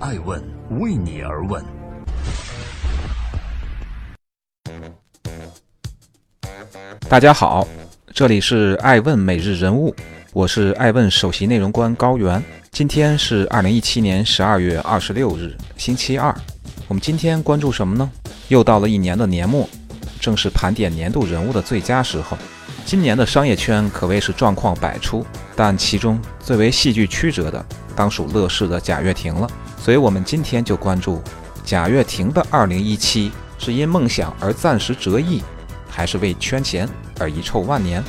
爱问为你而问。大家好，这里是爱问每日人物，我是爱问首席内容官高原。今天是二零一七年十二月二十六日，星期二。我们今天关注什么呢？又到了一年的年末，正是盘点年度人物的最佳时候。今年的商业圈可谓是状况百出，但其中最为戏剧曲折的，当属乐视的贾跃亭了。所以，我们今天就关注贾跃亭的二零一七，是因梦想而暂时折翼。还是为圈钱而遗臭万年。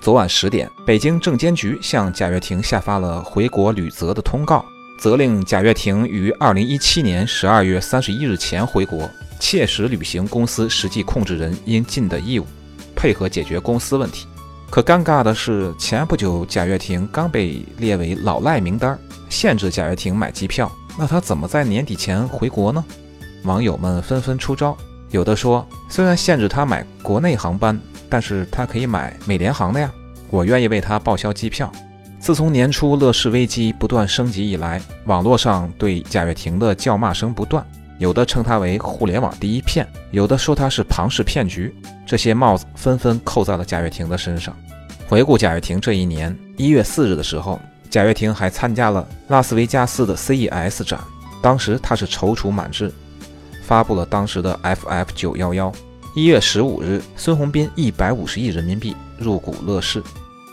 昨晚十点，北京证监局向贾跃亭下发了回国履责的通告，责令贾跃亭于二零一七年十二月三十一日前回国，切实履行公司实际控制人应尽的义务，配合解决公司问题。可尴尬的是，前不久贾跃亭刚被列为老赖名单，限制贾跃亭买机票，那他怎么在年底前回国呢？网友们纷纷出招。有的说，虽然限制他买国内航班，但是他可以买美联航的呀，我愿意为他报销机票。自从年初乐视危机不断升级以来，网络上对贾跃亭的叫骂声不断，有的称他为互联网第一骗，有的说他是庞氏骗局，这些帽子纷纷扣在了贾跃亭的身上。回顾贾跃亭这一年，一月四日的时候，贾跃亭还参加了拉斯维加斯的 CES 展，当时他是踌躇满志。发布了当时的 FF 九幺幺。一月十五日，孙宏斌一百五十亿人民币入股乐视。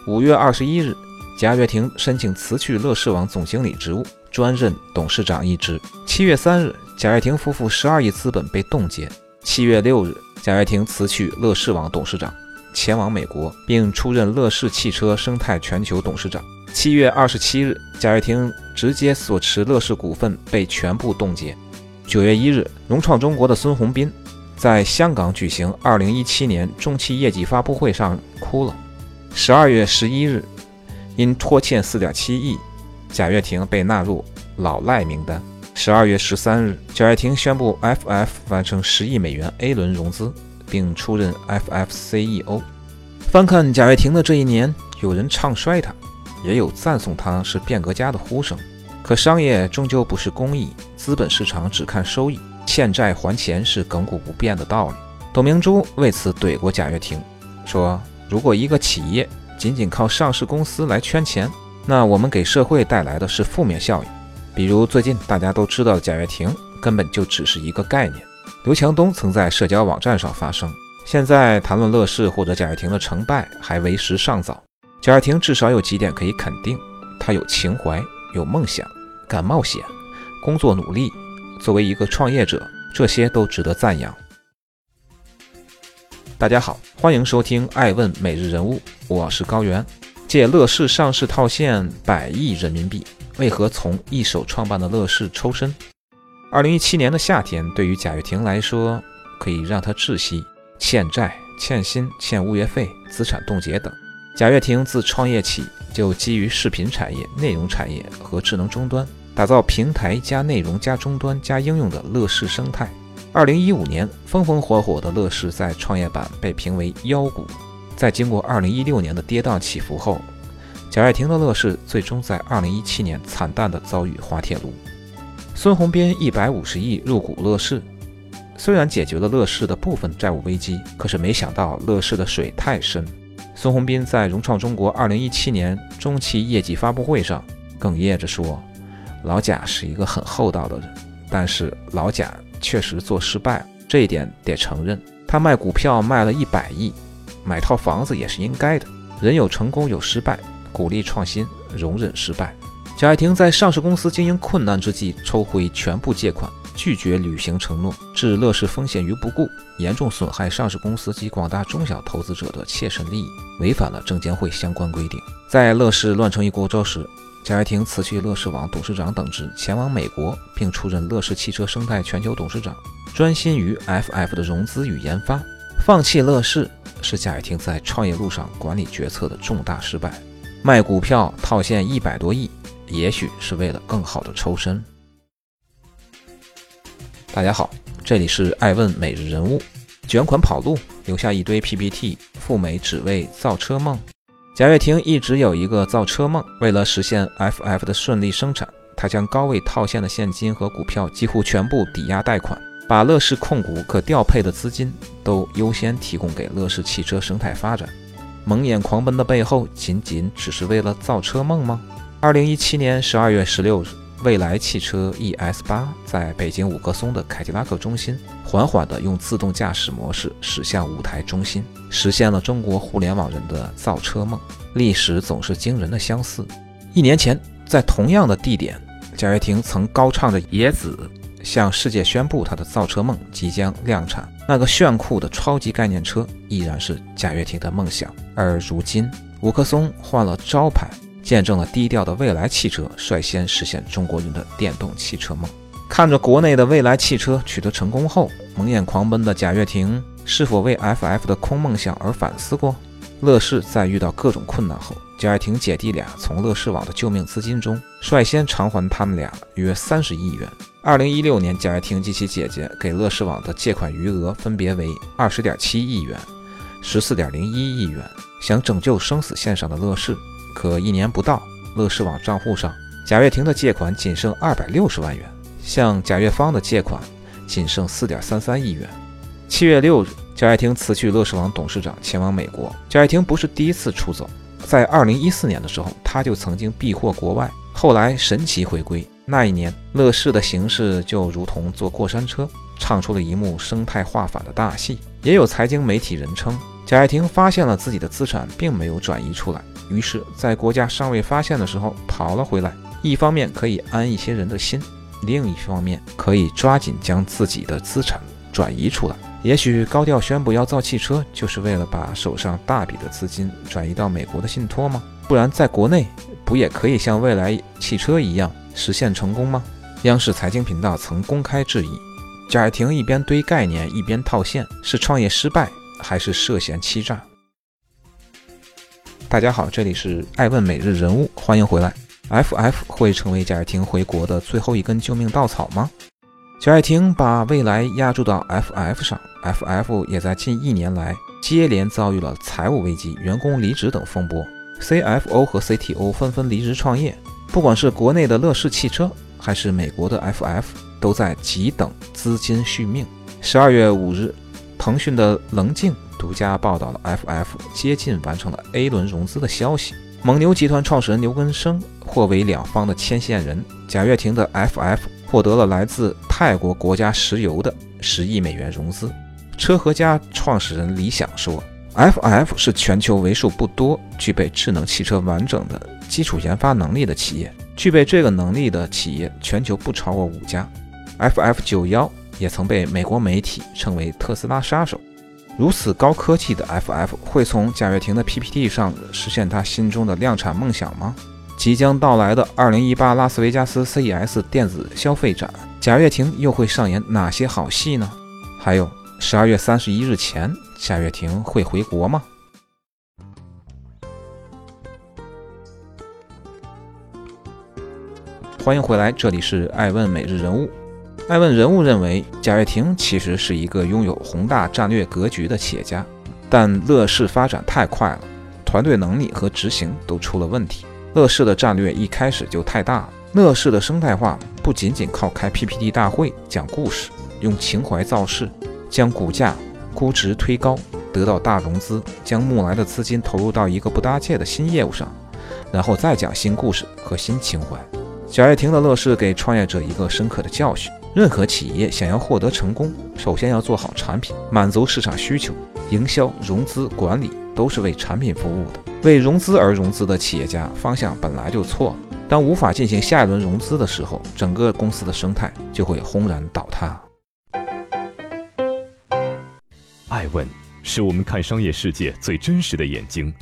五月二十一日，贾跃亭申请辞去乐视网总经理职务，专任董事长一职。七月三日，贾跃亭夫妇十二亿资本被冻结。七月六日，贾跃亭辞去乐视网董事长，前往美国，并出任乐视汽车生态全球董事长。七月二十七日，贾跃亭直接所持乐视股份被全部冻结。九月一日，融创中国的孙宏斌在香港举行二零一七年中期业绩发布会上哭了。十二月十一日，因拖欠四点七亿，贾跃亭被纳入老赖名单。十二月十三日，贾跃亭宣布 FF 完成十亿美元 A 轮融资，并出任 FF CEO。翻看贾跃亭的这一年，有人唱衰他，也有赞颂他是变革家的呼声。可商业终究不是公益，资本市场只看收益，欠债还钱是亘古不变的道理。董明珠为此怼过贾跃亭，说：“如果一个企业仅仅靠上市公司来圈钱，那我们给社会带来的是负面效应。比如最近大家都知道的贾跃亭，根本就只是一个概念。”刘强东曾在社交网站上发声，现在谈论乐视或者贾跃亭的成败还为时尚早。贾跃亭至少有几点可以肯定：他有情怀，有梦想。敢冒险，工作努力，作为一个创业者，这些都值得赞扬。大家好，欢迎收听《爱问每日人物》，我是高原。借乐视上市套现百亿人民币，为何从一手创办的乐视抽身？二零一七年的夏天，对于贾跃亭来说，可以让他窒息：欠债、欠薪、欠物业费、资产冻结等。贾跃亭自创业起。就基于视频产业、内容产业和智能终端，打造平台加内容加终端加应用的乐视生态。二零一五年，风风火火的乐视在创业板被评为妖股。在经过二零一六年的跌宕起伏后，贾跃亭的乐视最终在二零一七年惨淡地遭遇滑铁卢。孙宏斌一百五十亿入股乐视，虽然解决了乐视的部分债务危机，可是没想到乐视的水太深。孙宏斌在融创中国2017年中期业绩发布会上哽咽着说：“老贾是一个很厚道的人，但是老贾确实做失败了，这一点得承认。他卖股票卖了一百亿，买套房子也是应该的。人有成功有失败，鼓励创新，容忍失败。”贾跃亭在上市公司经营困难之际抽回全部借款。拒绝履行承诺，置乐视风险于不顾，严重损害上市公司及广大中小投资者的切身利益，违反了证监会相关规定。在乐视乱成一锅粥时，贾跃亭辞去乐视网董事长等职，前往美国，并出任乐视汽车生态全球董事长，专心于 FF 的融资与研发。放弃乐视是贾跃亭在创业路上管理决策的重大失败。卖股票套现一百多亿，也许是为了更好的抽身。大家好，这里是爱问每日人物。卷款跑路，留下一堆 PPT，赴美只为造车梦。贾跃亭一直有一个造车梦，为了实现 FF 的顺利生产，他将高位套现的现金和股票几乎全部抵押贷款，把乐视控股可调配的资金都优先提供给乐视汽车生态发展。蒙眼狂奔的背后，仅仅只是为了造车梦吗？二零一七年十二月十六日，蔚来汽车 ES 八在北京五棵松的凯迪拉克中心，缓缓地用自动驾驶模式驶向舞台中心，实现了中国互联网人的造车梦。历史总是惊人的相似。一年前，在同样的地点，贾跃亭曾高唱着《野子》。向世界宣布他的造车梦即将量产，那个炫酷的超级概念车依然是贾跃亭的梦想。而如今，五棵松换了招牌，见证了低调的未来汽车率先实现中国人的电动汽车梦。看着国内的未来汽车取得成功后，蒙眼狂奔的贾跃亭是否为 FF 的空梦想而反思过？乐视在遇到各种困难后，贾跃亭姐弟俩从乐视网的救命资金中率先偿还他们俩约三十亿元。二零一六年，贾跃亭及其姐姐给乐视网的借款余额分别为二十点七亿元、十四点零一亿元，想拯救生死线上的乐视。可一年不到，乐视网账户上贾跃亭的借款仅剩二百六十万元，向贾跃芳的借款仅剩四点三三亿元。七月六日，贾跃亭辞去乐视网董事长，前往美国。贾跃亭不是第一次出走，在二零一四年的时候，他就曾经避祸国外，后来神奇回归。那一年，乐视的形势就如同坐过山车，唱出了一幕生态化反的大戏。也有财经媒体人称，贾跃亭发现了自己的资产并没有转移出来，于是，在国家尚未发现的时候跑了回来。一方面可以安一些人的心，另一方面可以抓紧将自己的资产转移出来。也许高调宣布要造汽车，就是为了把手上大笔的资金转移到美国的信托吗？不然，在国内不也可以像未来汽车一样？实现成功吗？央视财经频道曾公开质疑，贾跃亭一边堆概念一边套现，是创业失败还是涉嫌欺诈？大家好，这里是爱问每日人物，欢迎回来。FF 会成为贾跃亭回国的最后一根救命稻草吗？贾跃亭把未来压注到 FF 上，FF 也在近一年来接连遭遇了财务危机、员工离职等风波，CFO 和 CTO 纷纷离职创业。不管是国内的乐视汽车，还是美国的 FF，都在急等资金续命。十二月五日，腾讯的棱镜独家报道了 FF 接近完成了 A 轮融资的消息。蒙牛集团创始人牛根生或为两方的牵线人。贾跃亭的 FF 获得了来自泰国国家石油的十亿美元融资。车和家创始人李想说：“FF 是全球为数不多具备智能汽车完整的。”基础研发能力的企业，具备这个能力的企业，全球不超过五家。FF 九幺也曾被美国媒体称为特斯拉杀手。如此高科技的 FF，会从贾跃亭的 PPT 上实现他心中的量产梦想吗？即将到来的2018拉斯维加斯 CES 电子消费展，贾跃亭又会上演哪些好戏呢？还有，12月31日前，贾跃亭会回国吗？欢迎回来，这里是爱问每日人物。爱问人物认为，贾跃亭其实是一个拥有宏大战略格局的企业家，但乐视发展太快了，团队能力和执行都出了问题。乐视的战略一开始就太大了。乐视的生态化不仅仅靠开 PPT 大会讲故事，用情怀造势，将股价估值推高，得到大融资，将募来的资金投入到一个不搭界的新业务上，然后再讲新故事和新情怀。贾跃亭的乐视给创业者一个深刻的教训：任何企业想要获得成功，首先要做好产品，满足市场需求。营销、融资、管理都是为产品服务的。为融资而融资的企业家方向本来就错了。当无法进行下一轮融资的时候，整个公司的生态就会轰然倒塌。爱问是我们看商业世界最真实的眼睛。